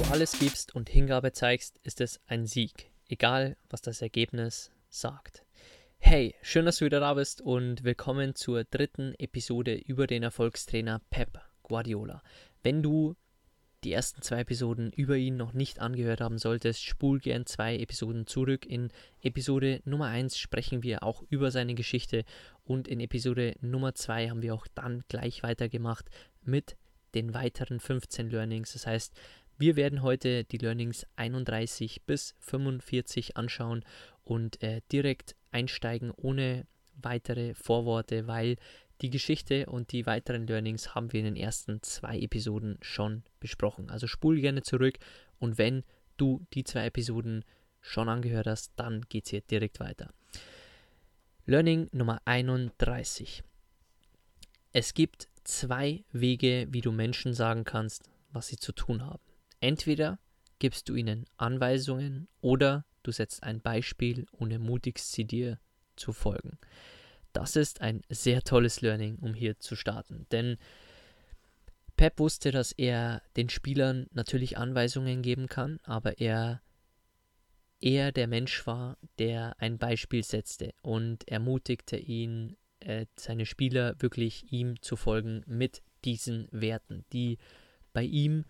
Du alles gibst und Hingabe zeigst, ist es ein Sieg, egal was das Ergebnis sagt. Hey, schön, dass du wieder da bist und willkommen zur dritten Episode über den Erfolgstrainer Pep Guardiola. Wenn du die ersten zwei Episoden über ihn noch nicht angehört haben solltest, spul gern zwei Episoden zurück. In Episode Nummer 1 sprechen wir auch über seine Geschichte und in Episode Nummer 2 haben wir auch dann gleich weitergemacht mit den weiteren 15 Learnings. Das heißt, wir werden heute die Learnings 31 bis 45 anschauen und äh, direkt einsteigen ohne weitere Vorworte, weil die Geschichte und die weiteren Learnings haben wir in den ersten zwei Episoden schon besprochen. Also spul gerne zurück und wenn du die zwei Episoden schon angehört hast, dann geht es hier direkt weiter. Learning Nummer 31. Es gibt zwei Wege, wie du Menschen sagen kannst, was sie zu tun haben. Entweder gibst du ihnen Anweisungen oder du setzt ein Beispiel und ermutigst sie dir zu folgen. Das ist ein sehr tolles Learning, um hier zu starten. Denn Pep wusste, dass er den Spielern natürlich Anweisungen geben kann, aber er eher der Mensch war, der ein Beispiel setzte und ermutigte ihn, äh, seine Spieler wirklich ihm zu folgen mit diesen Werten, die bei ihm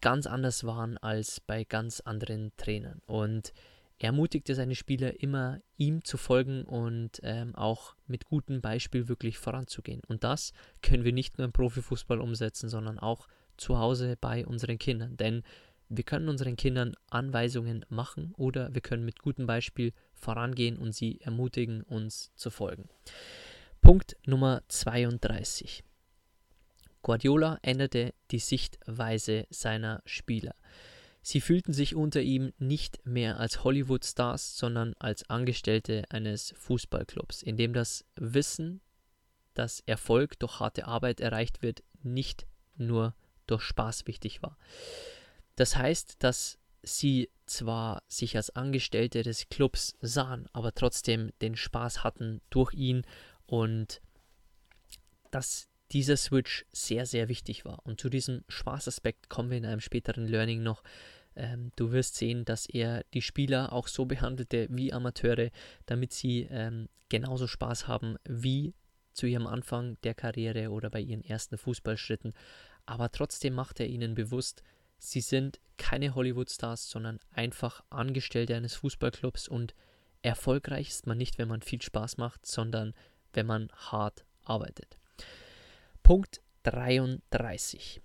ganz anders waren als bei ganz anderen Trainern. Und er ermutigte seine Spieler immer, ihm zu folgen und ähm, auch mit gutem Beispiel wirklich voranzugehen. Und das können wir nicht nur im Profifußball umsetzen, sondern auch zu Hause bei unseren Kindern. Denn wir können unseren Kindern Anweisungen machen oder wir können mit gutem Beispiel vorangehen und sie ermutigen, uns zu folgen. Punkt Nummer 32. Guardiola änderte die Sichtweise seiner Spieler. Sie fühlten sich unter ihm nicht mehr als Hollywood-Stars, sondern als Angestellte eines Fußballclubs, in dem das Wissen, dass Erfolg durch harte Arbeit erreicht wird, nicht nur durch Spaß wichtig war. Das heißt, dass sie zwar sich als Angestellte des Clubs sahen, aber trotzdem den Spaß hatten durch ihn und dass dieser Switch sehr, sehr wichtig war. Und zu diesem Spaßaspekt kommen wir in einem späteren Learning noch. Ähm, du wirst sehen, dass er die Spieler auch so behandelte wie Amateure, damit sie ähm, genauso Spaß haben wie zu ihrem Anfang der Karriere oder bei ihren ersten Fußballschritten. Aber trotzdem macht er ihnen bewusst, sie sind keine Hollywood-Stars, sondern einfach Angestellte eines Fußballclubs und erfolgreich ist man nicht, wenn man viel Spaß macht, sondern wenn man hart arbeitet. Punkt 33.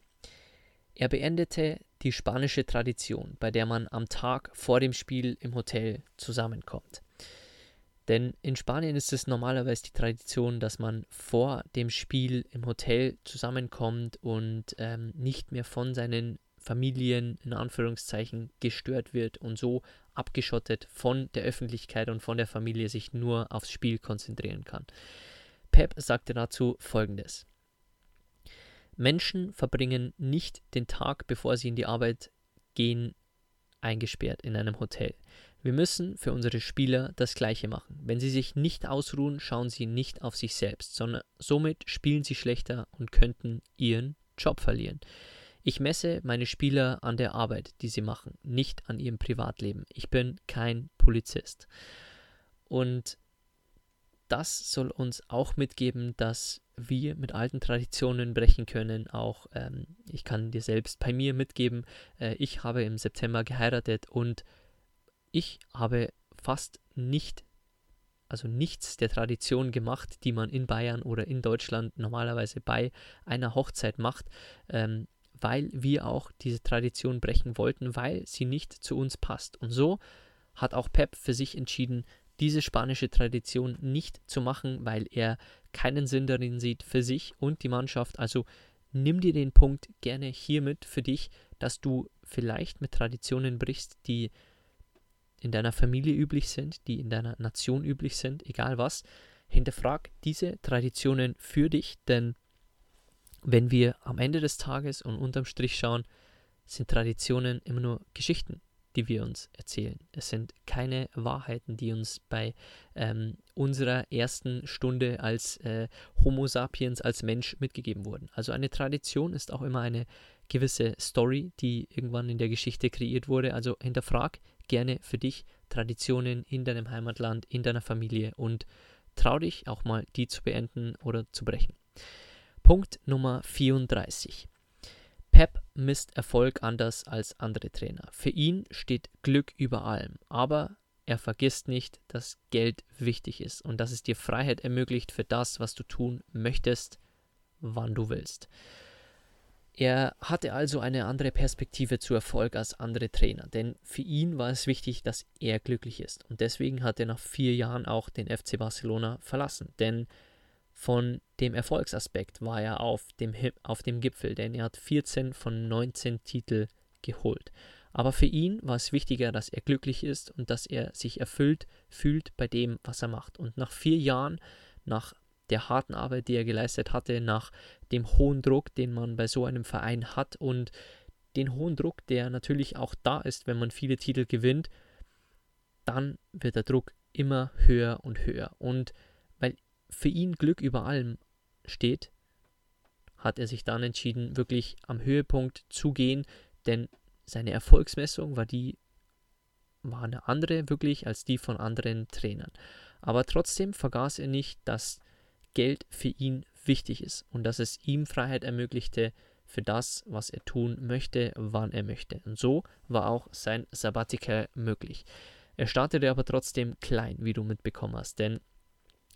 Er beendete die spanische Tradition, bei der man am Tag vor dem Spiel im Hotel zusammenkommt. Denn in Spanien ist es normalerweise die Tradition, dass man vor dem Spiel im Hotel zusammenkommt und ähm, nicht mehr von seinen Familien in Anführungszeichen gestört wird und so abgeschottet von der Öffentlichkeit und von der Familie sich nur aufs Spiel konzentrieren kann. Pep sagte dazu folgendes. Menschen verbringen nicht den Tag, bevor sie in die Arbeit gehen, eingesperrt in einem Hotel. Wir müssen für unsere Spieler das Gleiche machen. Wenn sie sich nicht ausruhen, schauen sie nicht auf sich selbst, sondern somit spielen sie schlechter und könnten ihren Job verlieren. Ich messe meine Spieler an der Arbeit, die sie machen, nicht an ihrem Privatleben. Ich bin kein Polizist. Und das soll uns auch mitgeben, dass wir mit alten Traditionen brechen können. Auch ähm, ich kann dir selbst bei mir mitgeben, äh, ich habe im September geheiratet und ich habe fast nicht also nichts der Tradition gemacht, die man in Bayern oder in Deutschland normalerweise bei einer Hochzeit macht, ähm, weil wir auch diese Tradition brechen wollten, weil sie nicht zu uns passt. Und so hat auch Pep für sich entschieden, diese spanische Tradition nicht zu machen, weil er keinen Sinn darin sieht für sich und die Mannschaft. Also nimm dir den Punkt gerne hiermit für dich, dass du vielleicht mit Traditionen brichst, die in deiner Familie üblich sind, die in deiner Nation üblich sind, egal was. Hinterfrag diese Traditionen für dich, denn wenn wir am Ende des Tages und unterm Strich schauen, sind Traditionen immer nur Geschichten, die wir uns erzählen. Es sind keine Wahrheiten, die uns bei ähm, unserer ersten Stunde als äh, Homo sapiens, als Mensch mitgegeben wurden. Also eine Tradition ist auch immer eine gewisse Story, die irgendwann in der Geschichte kreiert wurde. Also hinterfrag gerne für dich Traditionen in deinem Heimatland, in deiner Familie und trau dich auch mal, die zu beenden oder zu brechen. Punkt Nummer 34. Pep misst Erfolg anders als andere Trainer. Für ihn steht Glück über allem, aber er vergisst nicht, dass Geld wichtig ist und dass es dir Freiheit ermöglicht für das, was du tun möchtest, wann du willst. Er hatte also eine andere Perspektive zu Erfolg als andere Trainer, denn für ihn war es wichtig, dass er glücklich ist. Und deswegen hat er nach vier Jahren auch den FC Barcelona verlassen, denn von dem Erfolgsaspekt war er auf dem, auf dem Gipfel, denn er hat 14 von 19 Titel geholt. Aber für ihn war es wichtiger, dass er glücklich ist und dass er sich erfüllt fühlt bei dem, was er macht. Und nach vier Jahren, nach der harten Arbeit, die er geleistet hatte, nach dem hohen Druck, den man bei so einem Verein hat und den hohen Druck, der natürlich auch da ist, wenn man viele Titel gewinnt, dann wird der Druck immer höher und höher. Und für ihn Glück über allem steht, hat er sich dann entschieden, wirklich am Höhepunkt zu gehen, denn seine Erfolgsmessung war die war eine andere wirklich als die von anderen Trainern. Aber trotzdem vergaß er nicht, dass Geld für ihn wichtig ist und dass es ihm Freiheit ermöglichte für das, was er tun möchte, wann er möchte. Und so war auch sein Sabbatical möglich. Er startete aber trotzdem klein, wie du mitbekommen hast, denn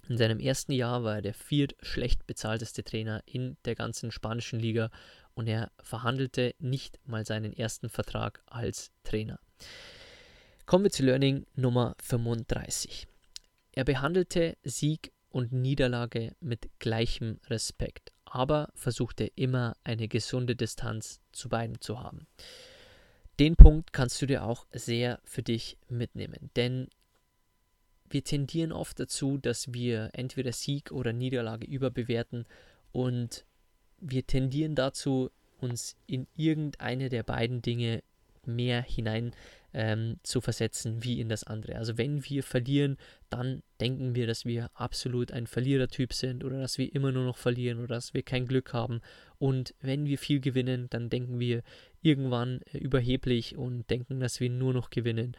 in seinem ersten Jahr war er der viert schlecht bezahlteste Trainer in der ganzen spanischen Liga und er verhandelte nicht mal seinen ersten Vertrag als Trainer. Kommen wir zu Learning Nummer 35. Er behandelte Sieg und Niederlage mit gleichem Respekt, aber versuchte immer eine gesunde Distanz zu beiden zu haben. Den Punkt kannst du dir auch sehr für dich mitnehmen, denn wir tendieren oft dazu, dass wir entweder Sieg oder Niederlage überbewerten und wir tendieren dazu, uns in irgendeine der beiden Dinge mehr hinein ähm, zu versetzen wie in das andere. Also wenn wir verlieren, dann denken wir, dass wir absolut ein Verlierertyp sind oder dass wir immer nur noch verlieren oder dass wir kein Glück haben. Und wenn wir viel gewinnen, dann denken wir irgendwann äh, überheblich und denken, dass wir nur noch gewinnen.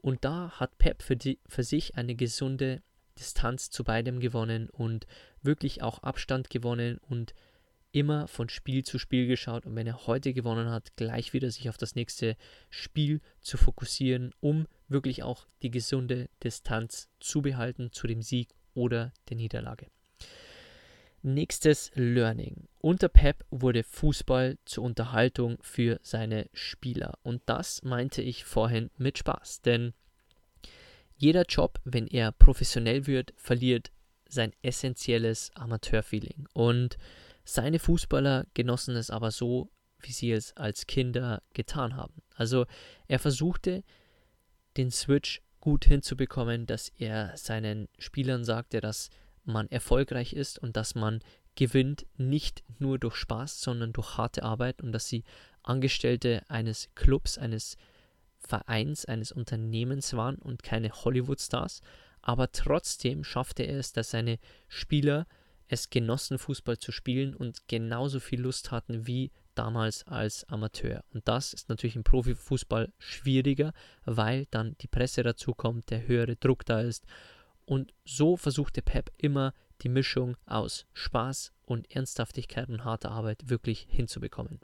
Und da hat Pep für, die, für sich eine gesunde Distanz zu beidem gewonnen und wirklich auch Abstand gewonnen und immer von Spiel zu Spiel geschaut und wenn er heute gewonnen hat, gleich wieder sich auf das nächste Spiel zu fokussieren, um wirklich auch die gesunde Distanz zu behalten zu dem Sieg oder der Niederlage. Nächstes Learning. Unter Pep wurde Fußball zur Unterhaltung für seine Spieler. Und das meinte ich vorhin mit Spaß. Denn jeder Job, wenn er professionell wird, verliert sein essentielles Amateurfeeling. Und seine Fußballer genossen es aber so, wie sie es als Kinder getan haben. Also er versuchte den Switch gut hinzubekommen, dass er seinen Spielern sagte, dass man erfolgreich ist und dass man gewinnt nicht nur durch Spaß, sondern durch harte Arbeit und dass sie Angestellte eines Clubs, eines Vereins, eines Unternehmens waren und keine Hollywood-Stars. Aber trotzdem schaffte er es, dass seine Spieler es genossen, Fußball zu spielen und genauso viel Lust hatten wie damals als Amateur. Und das ist natürlich im Profifußball schwieriger, weil dann die Presse dazu kommt, der höhere Druck da ist und so versuchte Pep immer die Mischung aus Spaß und Ernsthaftigkeit und harter Arbeit wirklich hinzubekommen.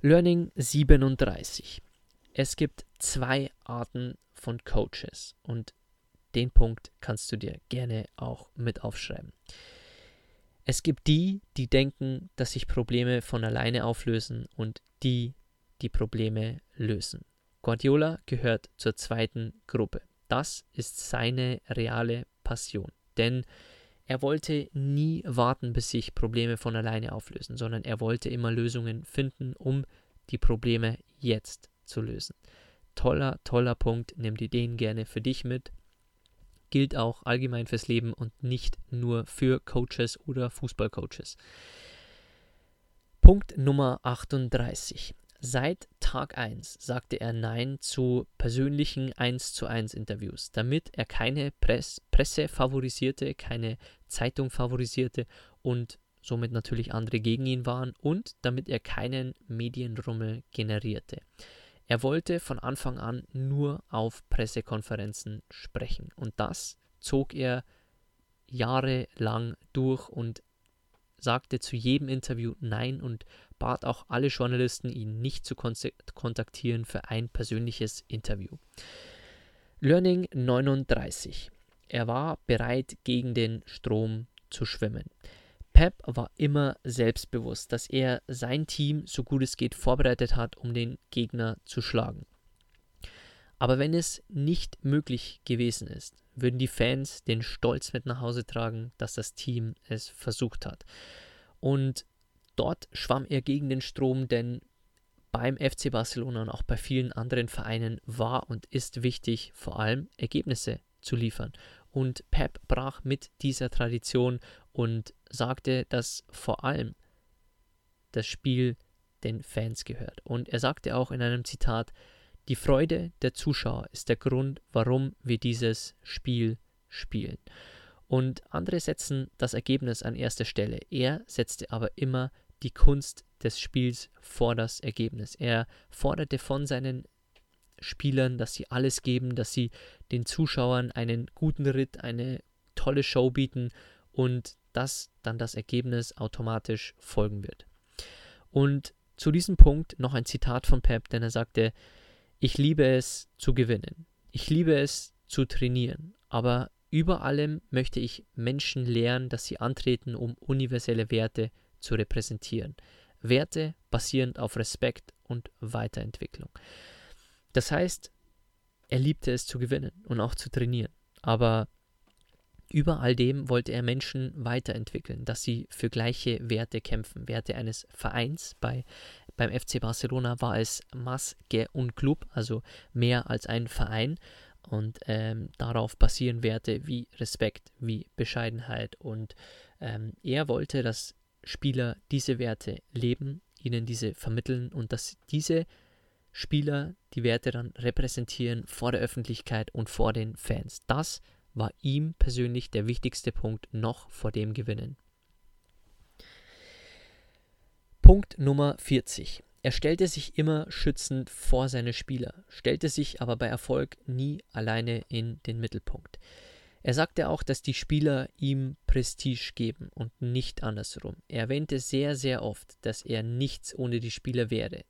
Learning 37. Es gibt zwei Arten von Coaches und den Punkt kannst du dir gerne auch mit aufschreiben. Es gibt die, die denken, dass sich Probleme von alleine auflösen und die, die Probleme lösen. Guardiola gehört zur zweiten Gruppe. Das ist seine reale Passion. Denn er wollte nie warten, bis sich Probleme von alleine auflösen, sondern er wollte immer Lösungen finden, um die Probleme jetzt zu lösen. Toller, toller Punkt. Nimm dir den gerne für dich mit. Gilt auch allgemein fürs Leben und nicht nur für Coaches oder Fußballcoaches. Punkt Nummer 38. Seit Tag 1 sagte er Nein zu persönlichen 1 zu 1 Interviews, damit er keine Press Presse favorisierte, keine Zeitung favorisierte und somit natürlich andere gegen ihn waren und damit er keinen Medienrummel generierte. Er wollte von Anfang an nur auf Pressekonferenzen sprechen und das zog er jahrelang durch und sagte zu jedem Interview Nein und bat auch alle Journalisten, ihn nicht zu kontaktieren für ein persönliches Interview. Learning 39. Er war bereit, gegen den Strom zu schwimmen. Pep war immer selbstbewusst, dass er sein Team so gut es geht vorbereitet hat, um den Gegner zu schlagen. Aber wenn es nicht möglich gewesen ist, würden die Fans den Stolz mit nach Hause tragen, dass das Team es versucht hat. Und dort schwamm er gegen den Strom, denn beim FC Barcelona und auch bei vielen anderen Vereinen war und ist wichtig, vor allem Ergebnisse zu liefern. Und Pep brach mit dieser Tradition und sagte, dass vor allem das Spiel den Fans gehört. Und er sagte auch in einem Zitat, die Freude der Zuschauer ist der Grund, warum wir dieses Spiel spielen. Und andere setzen das Ergebnis an erster Stelle. Er setzte aber immer die Kunst des Spiels vor das Ergebnis. Er forderte von seinen Spielern, dass sie alles geben, dass sie den Zuschauern einen guten Ritt, eine tolle Show bieten und dass dann das Ergebnis automatisch folgen wird. Und zu diesem Punkt noch ein Zitat von Pep, denn er sagte, ich liebe es zu gewinnen. Ich liebe es zu trainieren. Aber über allem möchte ich Menschen lehren, dass sie antreten, um universelle Werte zu repräsentieren. Werte basierend auf Respekt und Weiterentwicklung. Das heißt, er liebte es zu gewinnen und auch zu trainieren. Aber über all dem wollte er Menschen weiterentwickeln, dass sie für gleiche Werte kämpfen. Werte eines Vereins. Bei, beim FC Barcelona war es Mas que un Club, also mehr als ein Verein. Und ähm, darauf basieren Werte wie Respekt, wie Bescheidenheit. Und ähm, er wollte, dass Spieler diese Werte leben, ihnen diese vermitteln und dass diese Spieler die Werte dann repräsentieren vor der Öffentlichkeit und vor den Fans. Das war ihm persönlich der wichtigste Punkt noch vor dem Gewinnen. Punkt Nummer 40. Er stellte sich immer schützend vor seine Spieler, stellte sich aber bei Erfolg nie alleine in den Mittelpunkt. Er sagte auch, dass die Spieler ihm Prestige geben und nicht andersrum. Er erwähnte sehr, sehr oft, dass er nichts ohne die Spieler wäre.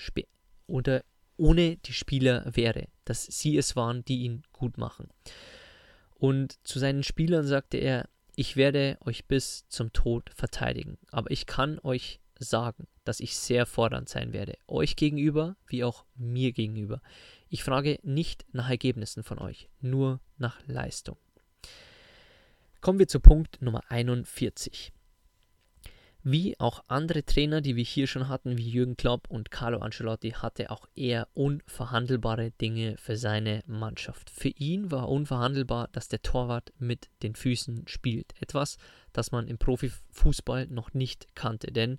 Sp oder ohne die Spieler wäre, dass sie es waren, die ihn gut machen. Und zu seinen Spielern sagte er, ich werde euch bis zum Tod verteidigen, aber ich kann euch sagen, dass ich sehr fordernd sein werde, euch gegenüber wie auch mir gegenüber. Ich frage nicht nach Ergebnissen von euch, nur nach Leistung. Kommen wir zu Punkt Nummer 41. Wie auch andere Trainer, die wir hier schon hatten, wie Jürgen Klopp und Carlo Ancelotti, hatte auch er unverhandelbare Dinge für seine Mannschaft. Für ihn war unverhandelbar, dass der Torwart mit den Füßen spielt. Etwas, das man im Profifußball noch nicht kannte, denn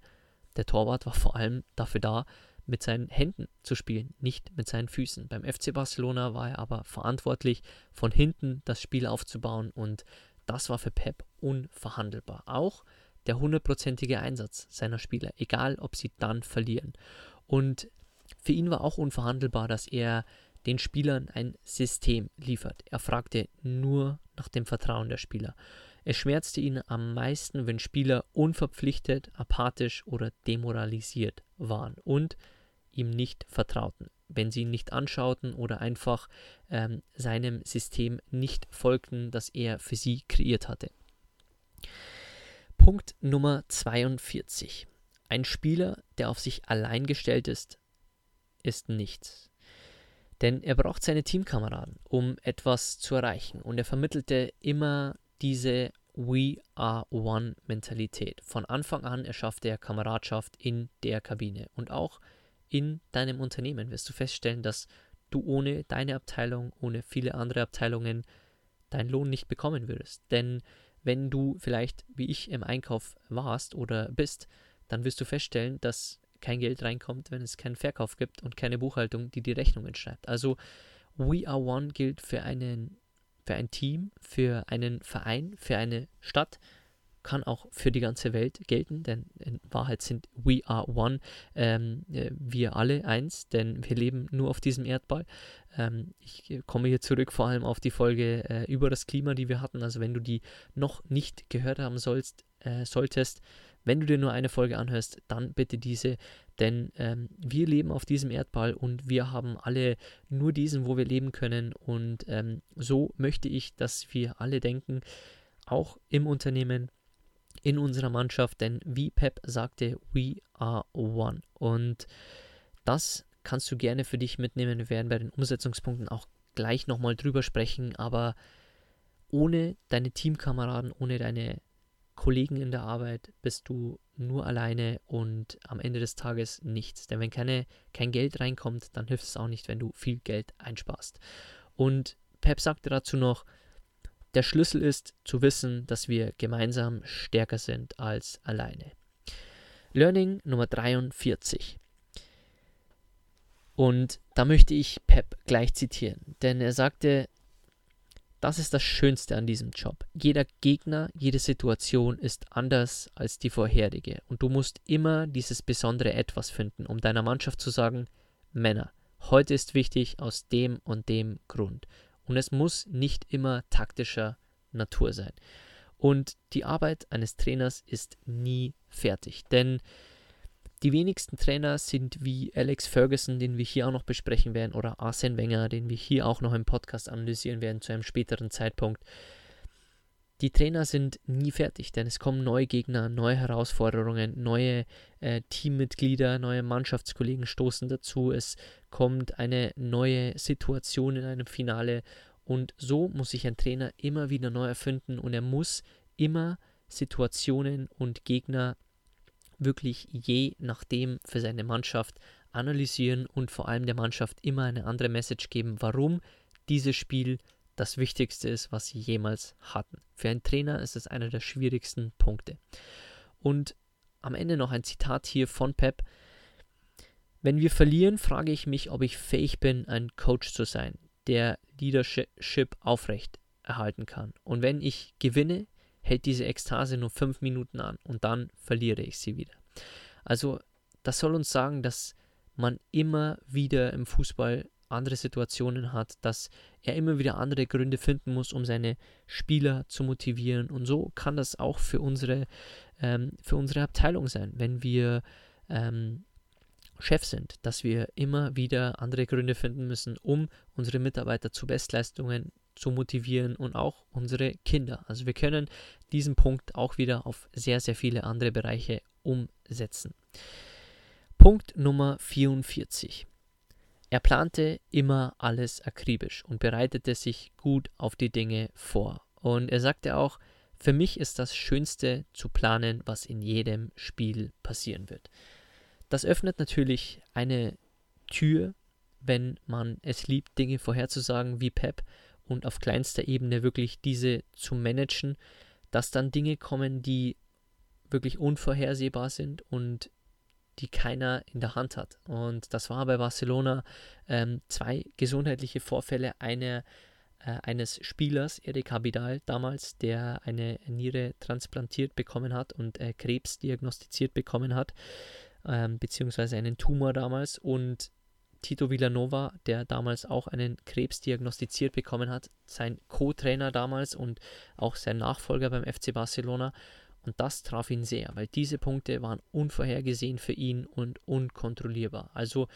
der Torwart war vor allem dafür da, mit seinen Händen zu spielen, nicht mit seinen Füßen. Beim FC Barcelona war er aber verantwortlich, von hinten das Spiel aufzubauen und das war für Pep unverhandelbar. Auch der hundertprozentige Einsatz seiner Spieler, egal ob sie dann verlieren. Und für ihn war auch unverhandelbar, dass er den Spielern ein System liefert. Er fragte nur nach dem Vertrauen der Spieler. Es schmerzte ihn am meisten, wenn Spieler unverpflichtet, apathisch oder demoralisiert waren und ihm nicht vertrauten. Wenn sie ihn nicht anschauten oder einfach ähm, seinem System nicht folgten, das er für sie kreiert hatte. Punkt Nummer 42. Ein Spieler, der auf sich allein gestellt ist, ist nichts. Denn er braucht seine Teamkameraden, um etwas zu erreichen. Und er vermittelte immer diese We are one Mentalität. Von Anfang an erschaffte er Kameradschaft in der Kabine. Und auch in deinem Unternehmen wirst du feststellen, dass du ohne deine Abteilung, ohne viele andere Abteilungen deinen Lohn nicht bekommen würdest. Denn wenn du vielleicht wie ich im Einkauf warst oder bist, dann wirst du feststellen, dass kein Geld reinkommt, wenn es keinen Verkauf gibt und keine Buchhaltung, die die Rechnungen schreibt. Also We Are One gilt für, einen, für ein Team, für einen Verein, für eine Stadt, kann auch für die ganze Welt gelten, denn in Wahrheit sind We Are One, ähm, äh, wir alle eins, denn wir leben nur auf diesem Erdball. Ähm, ich komme hier zurück vor allem auf die Folge äh, über das Klima, die wir hatten. Also wenn du die noch nicht gehört haben sollst, äh, solltest, wenn du dir nur eine Folge anhörst, dann bitte diese, denn ähm, wir leben auf diesem Erdball und wir haben alle nur diesen, wo wir leben können. Und ähm, so möchte ich, dass wir alle denken, auch im Unternehmen, in unserer Mannschaft, denn wie Pep sagte, we are one. Und das kannst du gerne für dich mitnehmen. Wir werden bei den Umsetzungspunkten auch gleich nochmal drüber sprechen, aber ohne deine Teamkameraden, ohne deine Kollegen in der Arbeit bist du nur alleine und am Ende des Tages nichts. Denn wenn keine, kein Geld reinkommt, dann hilft es auch nicht, wenn du viel Geld einsparst. Und Pep sagte dazu noch, der Schlüssel ist zu wissen, dass wir gemeinsam stärker sind als alleine. Learning Nummer 43. Und da möchte ich Pep gleich zitieren, denn er sagte, das ist das Schönste an diesem Job. Jeder Gegner, jede Situation ist anders als die vorherige. Und du musst immer dieses besondere Etwas finden, um deiner Mannschaft zu sagen, Männer, heute ist wichtig aus dem und dem Grund. Und es muss nicht immer taktischer Natur sein. Und die Arbeit eines Trainers ist nie fertig. Denn die wenigsten Trainer sind wie Alex Ferguson, den wir hier auch noch besprechen werden, oder Arsene Wenger, den wir hier auch noch im Podcast analysieren werden zu einem späteren Zeitpunkt. Die Trainer sind nie fertig, denn es kommen neue Gegner, neue Herausforderungen, neue äh, Teammitglieder, neue Mannschaftskollegen stoßen dazu. Es kommt eine neue Situation in einem Finale und so muss sich ein Trainer immer wieder neu erfinden und er muss immer Situationen und Gegner wirklich je nachdem für seine Mannschaft analysieren und vor allem der Mannschaft immer eine andere Message geben, warum dieses Spiel das Wichtigste ist, was sie jemals hatten. Für einen Trainer ist es einer der schwierigsten Punkte. Und am Ende noch ein Zitat hier von Pep. Wenn wir verlieren, frage ich mich, ob ich fähig bin, ein Coach zu sein, der Leadership aufrecht erhalten kann. Und wenn ich gewinne, hält diese Ekstase nur fünf Minuten an und dann verliere ich sie wieder. Also das soll uns sagen, dass man immer wieder im Fußball andere Situationen hat, dass er immer wieder andere Gründe finden muss, um seine Spieler zu motivieren. Und so kann das auch für unsere, ähm, für unsere Abteilung sein, wenn wir ähm, Chef sind, dass wir immer wieder andere Gründe finden müssen, um unsere Mitarbeiter zu Bestleistungen zu motivieren und auch unsere Kinder. Also wir können diesen Punkt auch wieder auf sehr, sehr viele andere Bereiche umsetzen. Punkt Nummer 44. Er plante immer alles akribisch und bereitete sich gut auf die Dinge vor. Und er sagte auch, für mich ist das Schönste zu planen, was in jedem Spiel passieren wird. Das öffnet natürlich eine Tür, wenn man es liebt, Dinge vorherzusagen wie Pep und auf kleinster Ebene wirklich diese zu managen, dass dann Dinge kommen, die wirklich unvorhersehbar sind und die keiner in der Hand hat. Und das war bei Barcelona ähm, zwei gesundheitliche Vorfälle eine, äh, eines Spielers, Eric Abidal damals, der eine Niere transplantiert bekommen hat und äh, Krebs diagnostiziert bekommen hat, ähm, beziehungsweise einen Tumor damals. Und Tito Villanova, der damals auch einen Krebs diagnostiziert bekommen hat, sein Co-Trainer damals und auch sein Nachfolger beim FC Barcelona. Und das traf ihn sehr, weil diese Punkte waren unvorhergesehen für ihn und unkontrollierbar. Also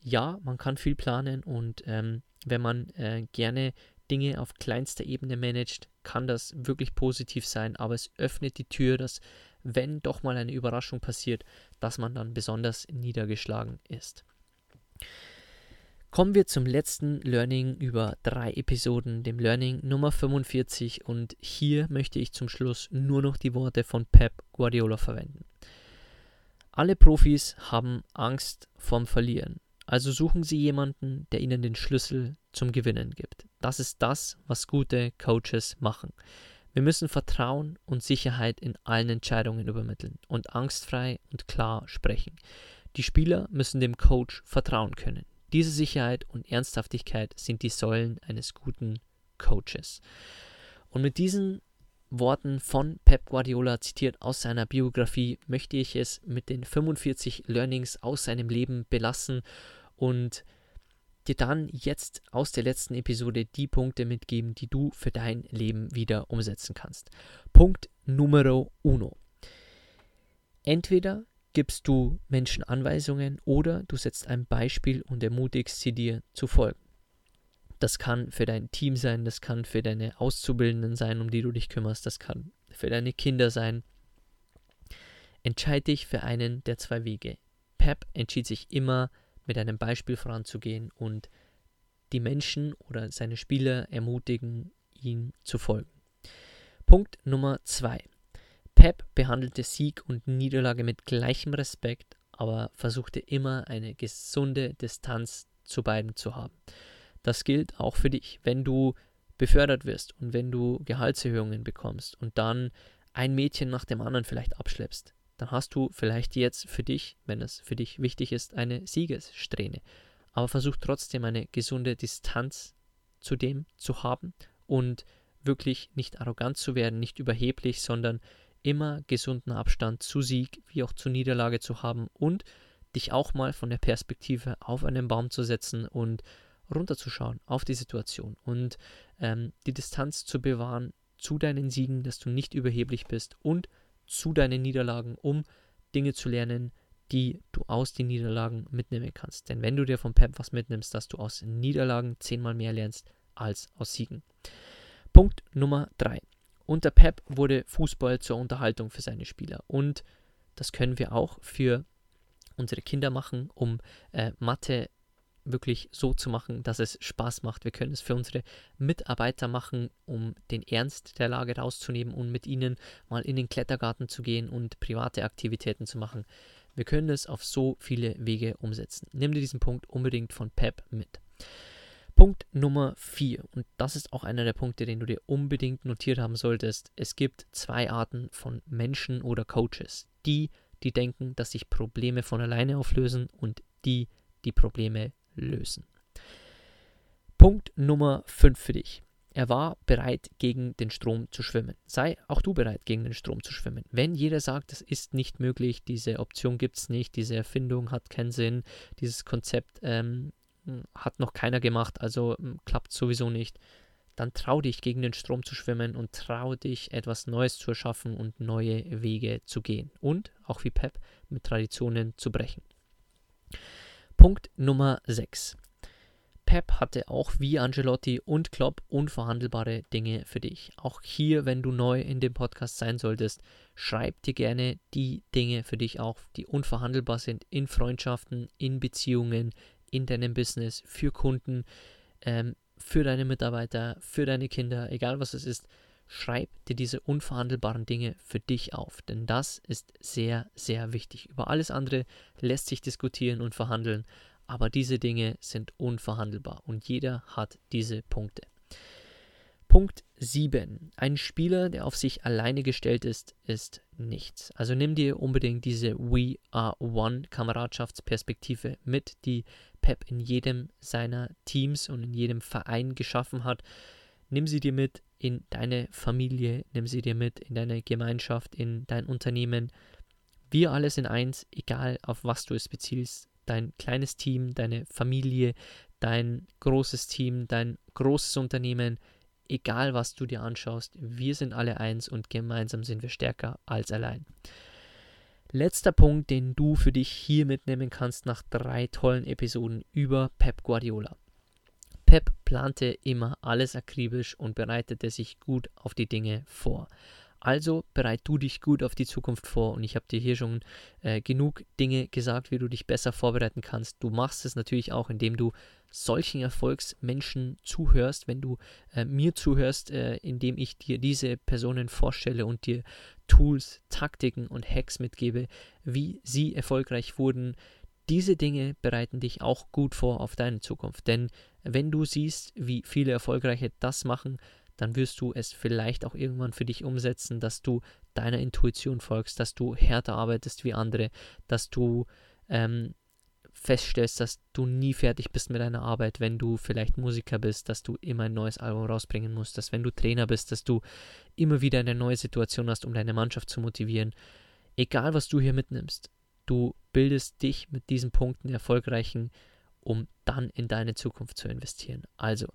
ja, man kann viel planen und ähm, wenn man äh, gerne Dinge auf kleinster Ebene managt, kann das wirklich positiv sein, aber es öffnet die Tür, dass wenn doch mal eine Überraschung passiert, dass man dann besonders niedergeschlagen ist. Kommen wir zum letzten Learning über drei Episoden, dem Learning Nummer 45 und hier möchte ich zum Schluss nur noch die Worte von Pep Guardiola verwenden. Alle Profis haben Angst vorm Verlieren, also suchen sie jemanden, der ihnen den Schlüssel zum Gewinnen gibt. Das ist das, was gute Coaches machen. Wir müssen Vertrauen und Sicherheit in allen Entscheidungen übermitteln und angstfrei und klar sprechen. Die Spieler müssen dem Coach vertrauen können. Diese Sicherheit und Ernsthaftigkeit sind die Säulen eines guten Coaches. Und mit diesen Worten von Pep Guardiola zitiert aus seiner Biografie möchte ich es mit den 45 Learnings aus seinem Leben belassen und dir dann jetzt aus der letzten Episode die Punkte mitgeben, die du für dein Leben wieder umsetzen kannst. Punkt Numero uno. Entweder gibst du Menschen Anweisungen oder du setzt ein Beispiel und ermutigst sie dir zu folgen. Das kann für dein Team sein, das kann für deine Auszubildenden sein, um die du dich kümmerst, das kann für deine Kinder sein. Entscheide dich für einen der zwei Wege. Pep entschied sich immer, mit einem Beispiel voranzugehen und die Menschen oder seine Spieler ermutigen, ihn zu folgen. Punkt Nummer zwei. Pep behandelte Sieg und Niederlage mit gleichem Respekt, aber versuchte immer eine gesunde Distanz zu beiden zu haben. Das gilt auch für dich, wenn du befördert wirst und wenn du Gehaltserhöhungen bekommst und dann ein Mädchen nach dem anderen vielleicht abschleppst, dann hast du vielleicht jetzt für dich, wenn es für dich wichtig ist, eine Siegessträhne. Aber versuch trotzdem eine gesunde Distanz zu dem zu haben und wirklich nicht arrogant zu werden, nicht überheblich, sondern immer gesunden Abstand zu Sieg wie auch zu Niederlage zu haben und dich auch mal von der Perspektive auf einen Baum zu setzen und runterzuschauen auf die Situation und ähm, die Distanz zu bewahren zu deinen Siegen, dass du nicht überheblich bist und zu deinen Niederlagen, um Dinge zu lernen, die du aus den Niederlagen mitnehmen kannst. Denn wenn du dir vom Pep was mitnimmst, dass du aus Niederlagen zehnmal mehr lernst als aus Siegen. Punkt Nummer drei. Unter Pep wurde Fußball zur Unterhaltung für seine Spieler. Und das können wir auch für unsere Kinder machen, um äh, Mathe wirklich so zu machen, dass es Spaß macht. Wir können es für unsere Mitarbeiter machen, um den Ernst der Lage rauszunehmen und mit ihnen mal in den Klettergarten zu gehen und private Aktivitäten zu machen. Wir können es auf so viele Wege umsetzen. Nimm dir diesen Punkt unbedingt von Pep mit. Punkt Nummer 4, und das ist auch einer der Punkte, den du dir unbedingt notiert haben solltest. Es gibt zwei Arten von Menschen oder Coaches. Die, die denken, dass sich Probleme von alleine auflösen und die, die Probleme lösen. Punkt Nummer 5 für dich. Er war bereit, gegen den Strom zu schwimmen. Sei auch du bereit, gegen den Strom zu schwimmen. Wenn jeder sagt, das ist nicht möglich, diese Option gibt es nicht, diese Erfindung hat keinen Sinn, dieses Konzept ähm, hat noch keiner gemacht, also hm, klappt sowieso nicht, dann trau dich gegen den Strom zu schwimmen und trau dich etwas Neues zu erschaffen und neue Wege zu gehen und auch wie Pep mit Traditionen zu brechen. Punkt Nummer 6. Pep hatte auch wie Angelotti und Klopp unverhandelbare Dinge für dich. Auch hier, wenn du neu in dem Podcast sein solltest, schreib dir gerne die Dinge für dich auf, die unverhandelbar sind in Freundschaften, in Beziehungen, in deinem Business, für Kunden, ähm, für deine Mitarbeiter, für deine Kinder, egal was es ist, schreib dir diese unverhandelbaren Dinge für dich auf, denn das ist sehr, sehr wichtig. Über alles andere lässt sich diskutieren und verhandeln, aber diese Dinge sind unverhandelbar und jeder hat diese Punkte. Punkt 7. Ein Spieler, der auf sich alleine gestellt ist, ist nichts. Also nimm dir unbedingt diese We Are One Kameradschaftsperspektive mit, die Pep in jedem seiner Teams und in jedem Verein geschaffen hat. Nimm sie dir mit in deine Familie, nimm sie dir mit in deine Gemeinschaft, in dein Unternehmen. Wir alle sind eins, egal auf was du es beziehst. Dein kleines Team, deine Familie, dein großes Team, dein großes Unternehmen, egal was du dir anschaust, wir sind alle eins und gemeinsam sind wir stärker als allein. Letzter Punkt, den du für dich hier mitnehmen kannst nach drei tollen Episoden über Pep Guardiola. Pep plante immer alles akribisch und bereitete sich gut auf die Dinge vor. Also bereit du dich gut auf die Zukunft vor und ich habe dir hier schon äh, genug Dinge gesagt, wie du dich besser vorbereiten kannst. Du machst es natürlich auch, indem du solchen Erfolgsmenschen zuhörst, wenn du äh, mir zuhörst, äh, indem ich dir diese Personen vorstelle und dir Tools, Taktiken und Hacks mitgebe, wie sie erfolgreich wurden. Diese Dinge bereiten dich auch gut vor auf deine Zukunft, denn wenn du siehst, wie viele Erfolgreiche das machen, dann wirst du es vielleicht auch irgendwann für dich umsetzen, dass du deiner Intuition folgst, dass du härter arbeitest wie andere, dass du ähm, feststellst, dass du nie fertig bist mit deiner Arbeit, wenn du vielleicht Musiker bist, dass du immer ein neues Album rausbringen musst, dass wenn du Trainer bist, dass du immer wieder eine neue Situation hast, um deine Mannschaft zu motivieren. Egal, was du hier mitnimmst, du bildest dich mit diesen Punkten erfolgreichen, um dann in deine Zukunft zu investieren. Also,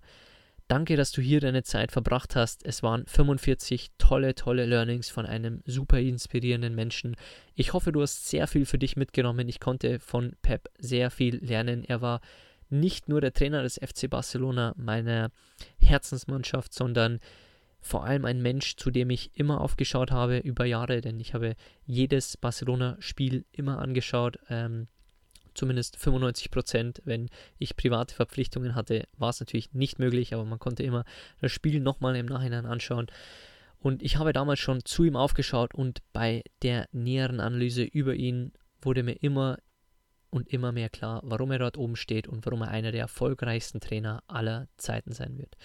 Danke, dass du hier deine Zeit verbracht hast. Es waren 45 tolle, tolle Learnings von einem super inspirierenden Menschen. Ich hoffe, du hast sehr viel für dich mitgenommen. Ich konnte von Pep sehr viel lernen. Er war nicht nur der Trainer des FC Barcelona, meiner Herzensmannschaft, sondern vor allem ein Mensch, zu dem ich immer aufgeschaut habe über Jahre, denn ich habe jedes Barcelona-Spiel immer angeschaut. Ähm, zumindest 95 Prozent. Wenn ich private Verpflichtungen hatte, war es natürlich nicht möglich, aber man konnte immer das Spiel nochmal im Nachhinein anschauen. Und ich habe damals schon zu ihm aufgeschaut und bei der näheren Analyse über ihn wurde mir immer und immer mehr klar, warum er dort oben steht und warum er einer der erfolgreichsten Trainer aller Zeiten sein wird.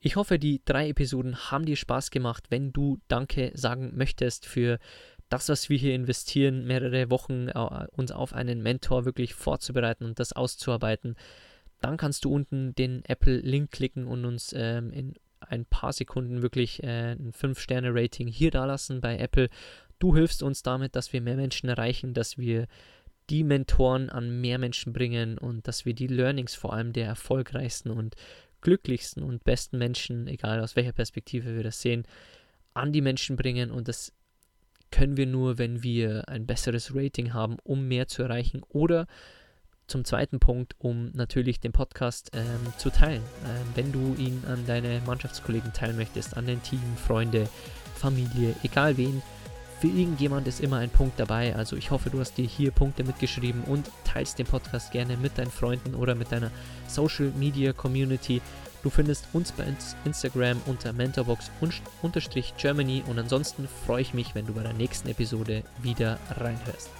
Ich hoffe, die drei Episoden haben dir Spaß gemacht. Wenn du Danke sagen möchtest für das, was wir hier investieren, mehrere Wochen äh, uns auf einen Mentor wirklich vorzubereiten und das auszuarbeiten, dann kannst du unten den Apple-Link klicken und uns ähm, in ein paar Sekunden wirklich äh, ein 5-Sterne-Rating hier dalassen bei Apple. Du hilfst uns damit, dass wir mehr Menschen erreichen, dass wir die Mentoren an mehr Menschen bringen und dass wir die Learnings vor allem der erfolgreichsten und glücklichsten und besten Menschen, egal aus welcher Perspektive wir das sehen, an die Menschen bringen und das können wir nur, wenn wir ein besseres Rating haben, um mehr zu erreichen oder zum zweiten Punkt, um natürlich den Podcast ähm, zu teilen. Ähm, wenn du ihn an deine Mannschaftskollegen teilen möchtest, an dein Team, Freunde, Familie, egal wen, für irgendjemand ist immer ein Punkt dabei. Also ich hoffe, du hast dir hier Punkte mitgeschrieben und teilst den Podcast gerne mit deinen Freunden oder mit deiner Social Media Community. Du findest uns bei Instagram unter mentorbox-germany und ansonsten freue ich mich, wenn du bei der nächsten Episode wieder reinhörst.